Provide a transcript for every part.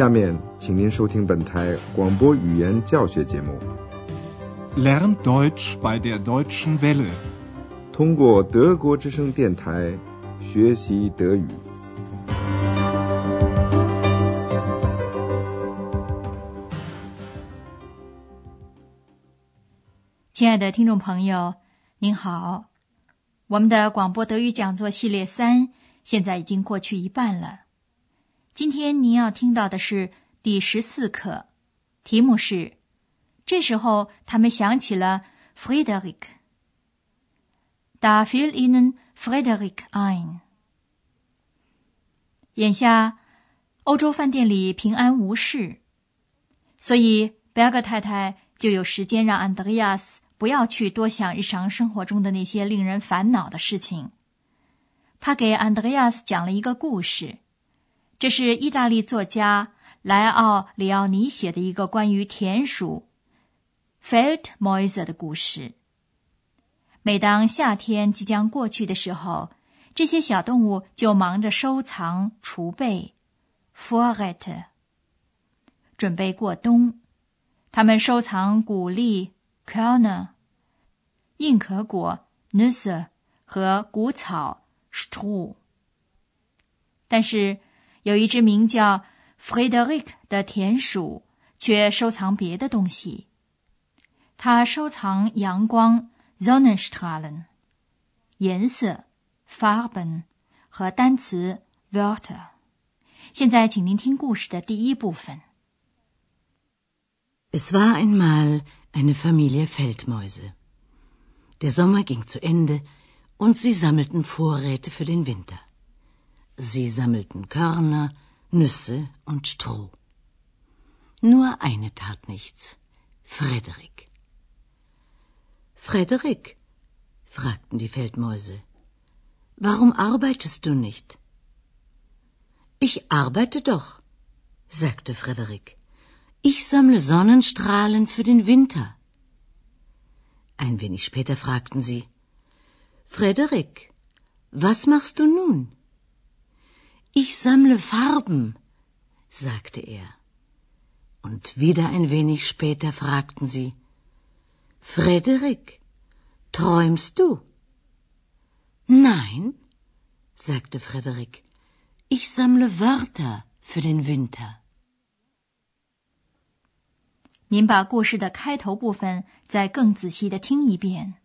下面，请您收听本台广播语言教学节目。Lern Deutsch bei der Deutschen Welle，通过德国之声电台学习德语。亲爱的听众朋友，您好，我们的广播德语讲座系列三现在已经过去一半了。今天您要听到的是第十四课，题目是：这时候他们想起了 Frederick。Da fiel ihnen Frederick ein。眼下欧洲饭店里平安无事，所以贝尔格太太就有时间让安德烈亚斯不要去多想日常生活中的那些令人烦恼的事情。他给安德烈亚斯讲了一个故事。这是意大利作家莱奥·里奥尼写的一个关于田鼠 Feldmäuse 的故事。每当夏天即将过去的时候，这些小动物就忙着收藏、储备 （Vorrat），准备过冬。它们收藏谷粒 （Körner）、硬壳果 （Nüsse） 和谷草，straw。但是。有一只名叫 Frederick 的田鼠，却收藏别的东西。它收藏阳光 （Sonnenstrahlen）、颜色 （Farben） 和单词 （Wörter）。现在，请您听故事的第一部分。Es war einmal eine Familie Feldmäuse. Der Sommer ging zu Ende und sie sammelten Vorräte für den Winter. Sie sammelten Körner, Nüsse und Stroh. Nur eine tat nichts. Frederik. Frederik, fragten die Feldmäuse, warum arbeitest du nicht? Ich arbeite doch, sagte Frederik. Ich sammle Sonnenstrahlen für den Winter. Ein wenig später fragten sie, Frederik, was machst du nun? Ich sammle Farben, sagte er. Und wieder ein wenig später fragten sie Frederik, träumst du? Nein, sagte Frederik, ich sammle Wörter für den Winter. 您把故事的开头部分再更仔细的听一遍。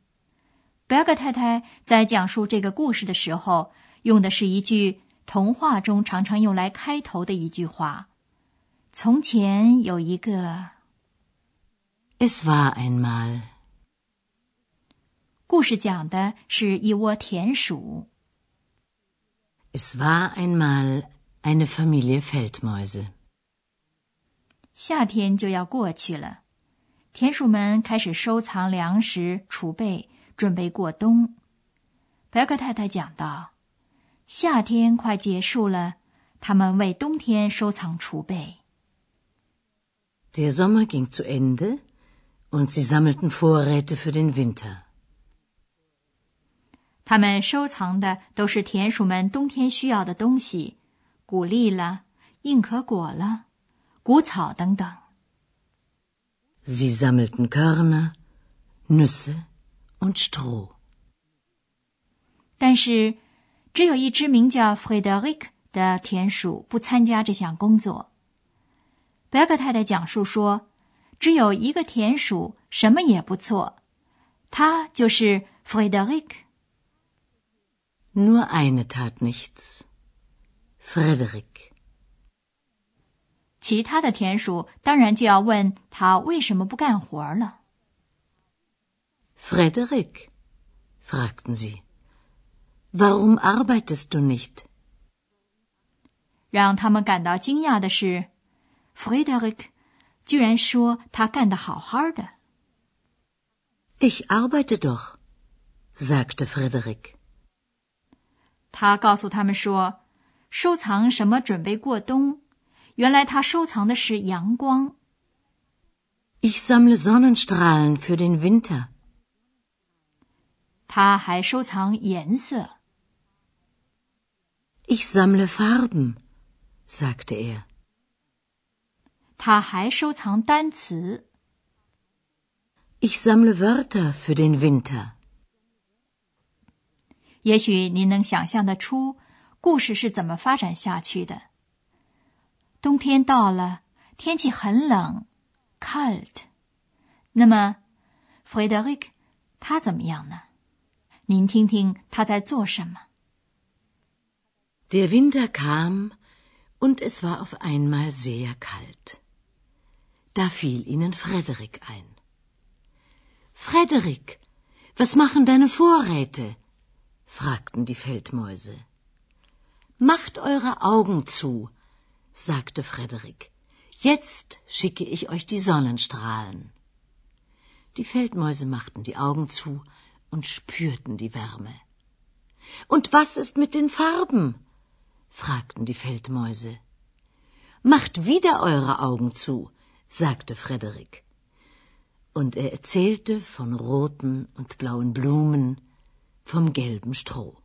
贝尔格太太在讲述这个故事的时候，用的是一句 童话中常常用来开头的一句话：“从前有一个。” Es war einmal。故事讲的是一窝田鼠。Es war einmal eine Familie Feldmäuse。夏天就要过去了，田鼠们开始收藏粮食储备，准备过冬。白克太太讲道。夏天快结束了，他们为冬天收藏储备。Der Sommer ging zu Ende, und sie sammelten Vorräte für den Winter. 他们收藏的都是田鼠们冬天需要的东西，谷粒了、硬壳果了、谷草等等。Sie sammelten Körner, Nüsse und Stroh. 但是。只有一只名叫 Frederick 的田鼠不参加这项工作。贝克太太讲述说，只有一个田鼠什么也不做，他就是 Frederick。Nur eine tat nichts. Frederick。其他的田鼠当然就要问他为什么不干活了。Frederick，fragten sie。Warum arbeitest du nicht？让他们感到惊讶的是，Frederick 居然说他干得好好的。Ich arbeite doch，sagte Frederick。他告诉他们说，收藏什么准备过冬？原来他收藏的是阳光。Ich sammle Sonnenstrahlen für den Winter。他还收藏颜色。Ich sammle Farben, sagte er. 他还收藏单词。Ich sammle Wörter für den Winter. 也许您能想象得出故事是怎么发展下去的。冬天到了，天气很冷，kalt。那么，Frederick 他怎么样呢？您听听他在做什么。Der Winter kam und es war auf einmal sehr kalt. Da fiel ihnen Frederik ein. Frederik, was machen deine Vorräte? fragten die Feldmäuse. Macht eure Augen zu, sagte Frederik. Jetzt schicke ich euch die Sonnenstrahlen. Die Feldmäuse machten die Augen zu und spürten die Wärme. Und was ist mit den Farben? Fragten die Feldmäuse. Macht wieder eure Augen zu, sagte Frederik. Und er erzählte von roten und blauen Blumen, vom gelben Stroh.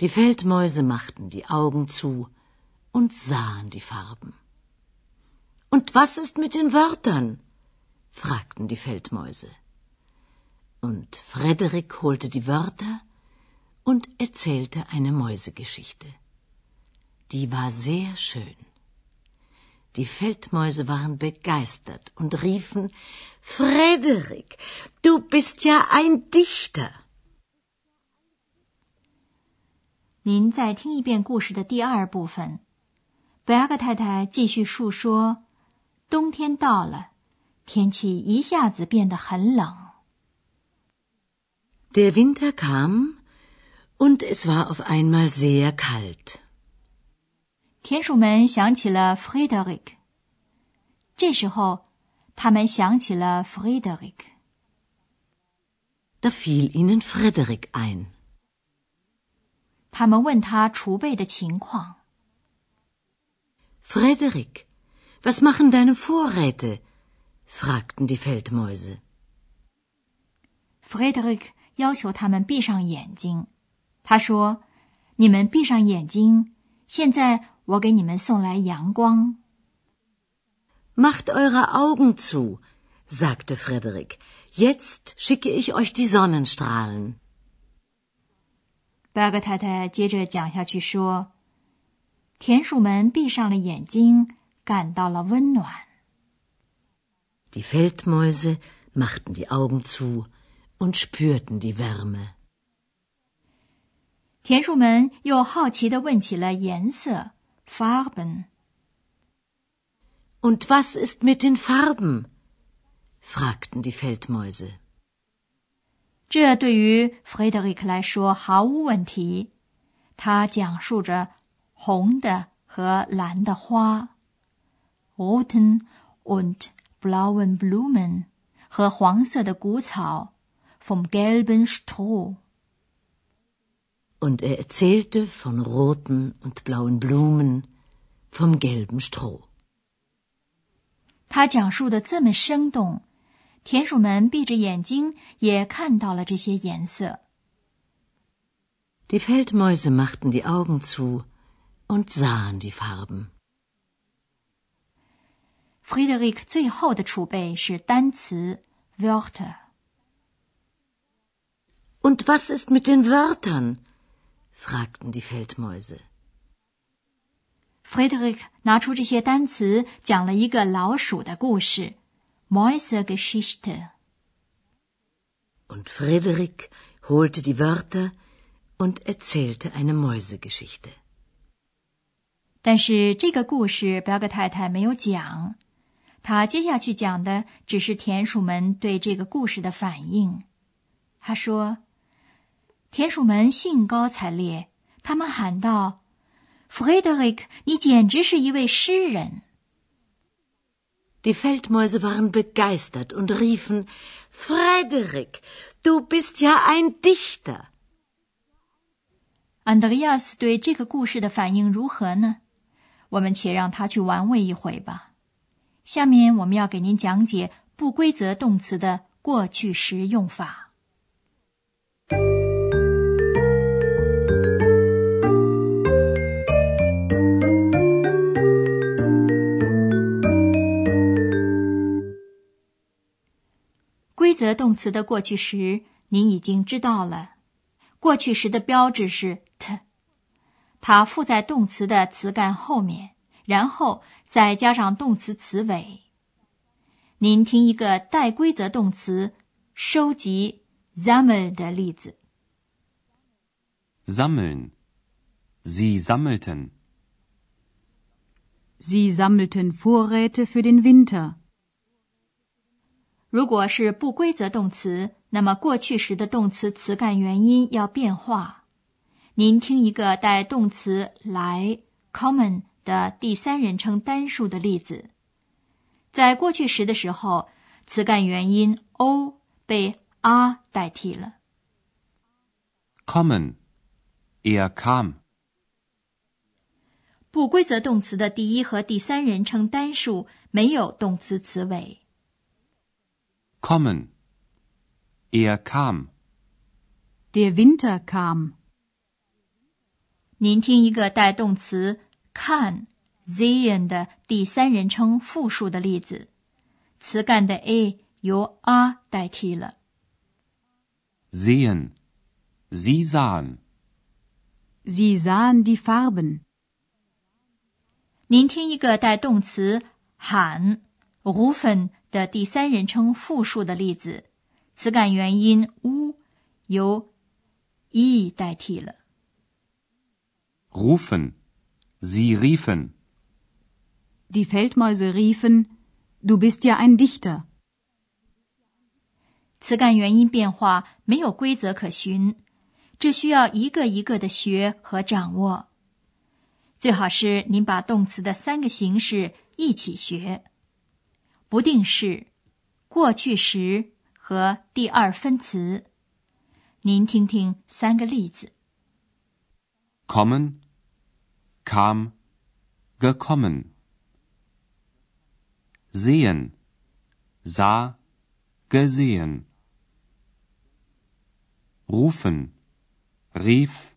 Die Feldmäuse machten die Augen zu und sahen die Farben. Und was ist mit den Wörtern? fragten die Feldmäuse. Und Frederik holte die Wörter und erzählte eine Mäusegeschichte. Die war sehr schön. Die Feldmäuse waren begeistert und riefen Frederik, du bist ja ein Dichter. 您再听一遍故事的第二部分，贝阿格太太继续述说：冬天到了，天气一下子变得很冷。Der Winter kam und es war auf einmal sehr kalt. 田鼠们想起了 Frederick。这时候，他们想起了 Frederick。Da fiel ihnen Frederik ein. 他们问他储备的情况。Frederik, was machen deine Vorräte? fragten die Feldmäuse. Frederik 要求他们闭上眼睛。他说：“你们闭上眼睛，现在我给你们送来阳光。” Macht eure Augen zu, sagte Frederik. Jetzt schicke ich euch die Sonnenstrahlen. 贝尔格太太接着讲下去说：“田鼠们闭上了眼睛，感到了温暖。” Die Feldmäuse machten die Augen zu und spürten die Wärme. 田鼠们又好奇地问起了颜色 （Farben）。Und was ist mit den Farben? fragten die Feldmäuse. 这对于弗雷德里克来说毫无问题。他讲述着红的和蓝的花，roten und blauen Blumen，和黄色的谷草，vom gelben Stroh。 Und er erzählte von roten und blauen Blumen, vom gelben Stroh. 他讲述的这么生动。田鼠们闭着眼睛也看到了这些颜色。Die Feldmäuse machten die Augen zu und sahen die Farben. Friederik 最后的储备是单词 Wörter。Und was ist mit den Wörtern? fragten die Feldmäuse. Friederik 拿出这些单词，讲了一个老鼠的故事。Mäusegeschichte. Und Frederik holte die Wörter und erzählte eine Mäusegeschichte. 但是这个故事，表格太太没有讲。他接下去讲的只是田鼠们对这个故事的反应。他说：“ 田鼠们兴高采烈，他们喊道：‘Frederick，你简直是一位诗人！’ Die Feldmäuse waren begeistert und riefen Frederik, du bist ja ein Dichter. Andreas 对这个故事的反应如何呢？我们且让他去玩味一回吧。下面我们要给您讲解不规则动词的过去时用法。则动词的过去时，您已经知道了。过去时的标志是 t，它附在动词的词干后面，然后再加上动词词尾。您听一个带规则动词收集 sammeln 的例子。Sammeln. Sie sammelten. Sie sammelten Vorräte für den Winter. 如果是不规则动词，那么过去时的动词词干元音要变化。您听一个带动词来 （common） 的第三人称单数的例子。在过去时的时候，词干元音 o 被 a 代替了。Kommen. Er kam. 不规则动词的第一和第三人称单数没有动词词尾。Kommen. Er kam. Der Winter kam. 您听一个带动词看 sehen 的第三人称复数的例子，词干的 a 由 a 代替了。Sehen. Sie sahen. Sie sahen die Farben. 您听一个带动词喊 rufen 的第三人称复数的例子，词干元音 u 由 e 代替了。Rufen. Sie riefen. Die Feldmäuse riefen, du bist ja ein Dichter. 词干元音变化没有规则可循，这需要一个一个的学和掌握。最好是您把动词的三个形式一起学：不定式、过去时和第二分词。您听听三个例子。Kommen. Kam. Gekommen. Sehen. Sah. Gesehen. Rufen. Rief.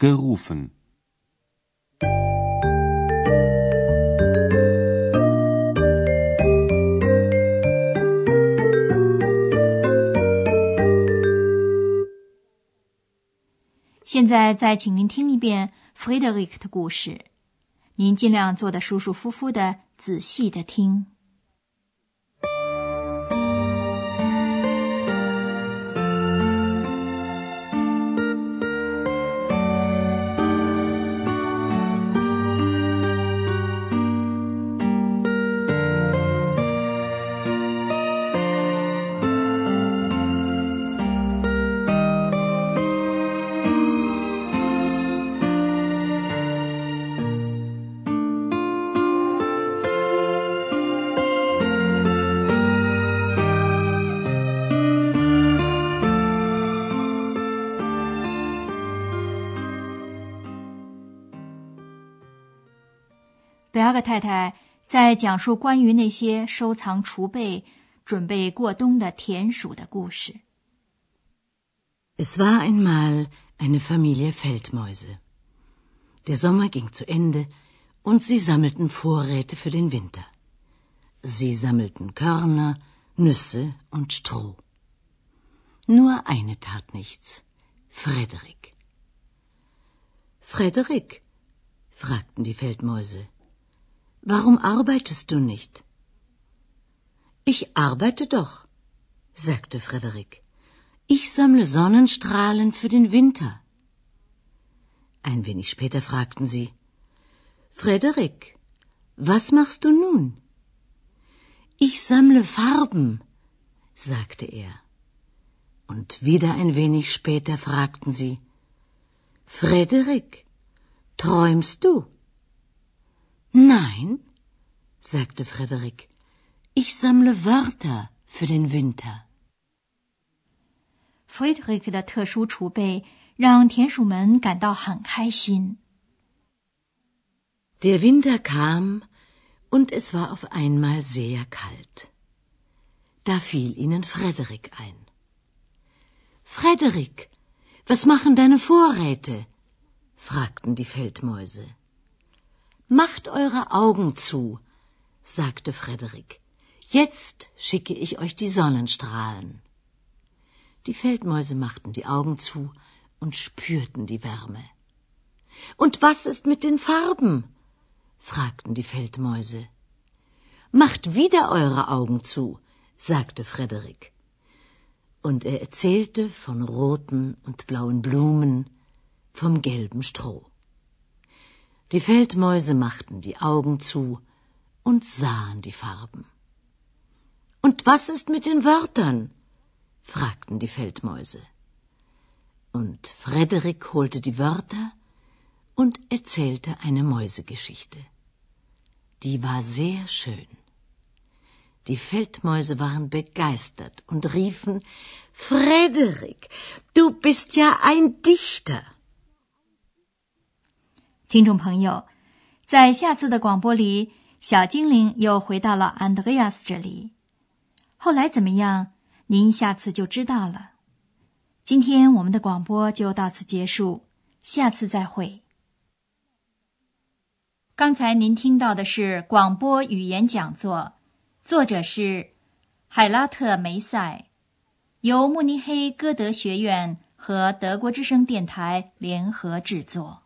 Gerufen. 现在再请您听一遍 Frederick 的故事，您尽量坐得舒舒服服的，仔细的听。北阿克太太在讲述关于那些收藏储备、准备过冬的田鼠的故事。 Es war einmal eine Familie Feldmäuse. Der Sommer ging zu Ende und sie sammelten Vorräte für den Winter. Sie sammelten Körner, Nüsse und Stroh. Nur eine tat nichts. Frederik. Frederik, fragten die Feldmäuse, warum arbeitest du nicht? Ich arbeite doch, sagte Frederik. Ich sammle Sonnenstrahlen für den Winter. Ein wenig später fragten sie, Frederik, was machst du nun? Ich sammle Farben, sagte er. Und wieder ein wenig später fragten sie, Frederik, träumst du? Nein, sagte Frederik, ich sammle Wörter für den Winter. Frederick 的特殊储备让田鼠们感到很开心。 Der Winter kam und es war auf einmal sehr kalt. Da fiel ihnen Frederik ein. Frederik, was machen deine Vorräte? fragten die Feldmäuse. Macht eure Augen zu, sagte Frederik. Jetzt schicke ich euch die Sonnenstrahlen. Die Feldmäuse machten die Augen zu und spürten die Wärme. Und was ist mit den Farben? fragten die Feldmäuse. Macht wieder eure Augen zu, sagte Frederik. Und er erzählte von roten und blauen Blumen, vom gelben Stroh. Die Feldmäuse machten die Augen zu und sahen die Farben. Und was ist mit den Wörtern? fragten die Feldmäuse. Und Frederik holte die Wörter und erzählte eine Mäusegeschichte. Die war sehr schön. Die Feldmäuse waren begeistert und riefen Frederik, du bist ja ein Dichter. 听众朋友，在下次的广播里，小精灵又回到了安德烈亚斯这里。后来怎么样？您下次就知道了。今天我们的广播就到此结束，下次再会。刚才您听到的是广播语言讲座，作者是海拉特梅塞，由慕尼黑歌德学院和德国之声电台联合制作。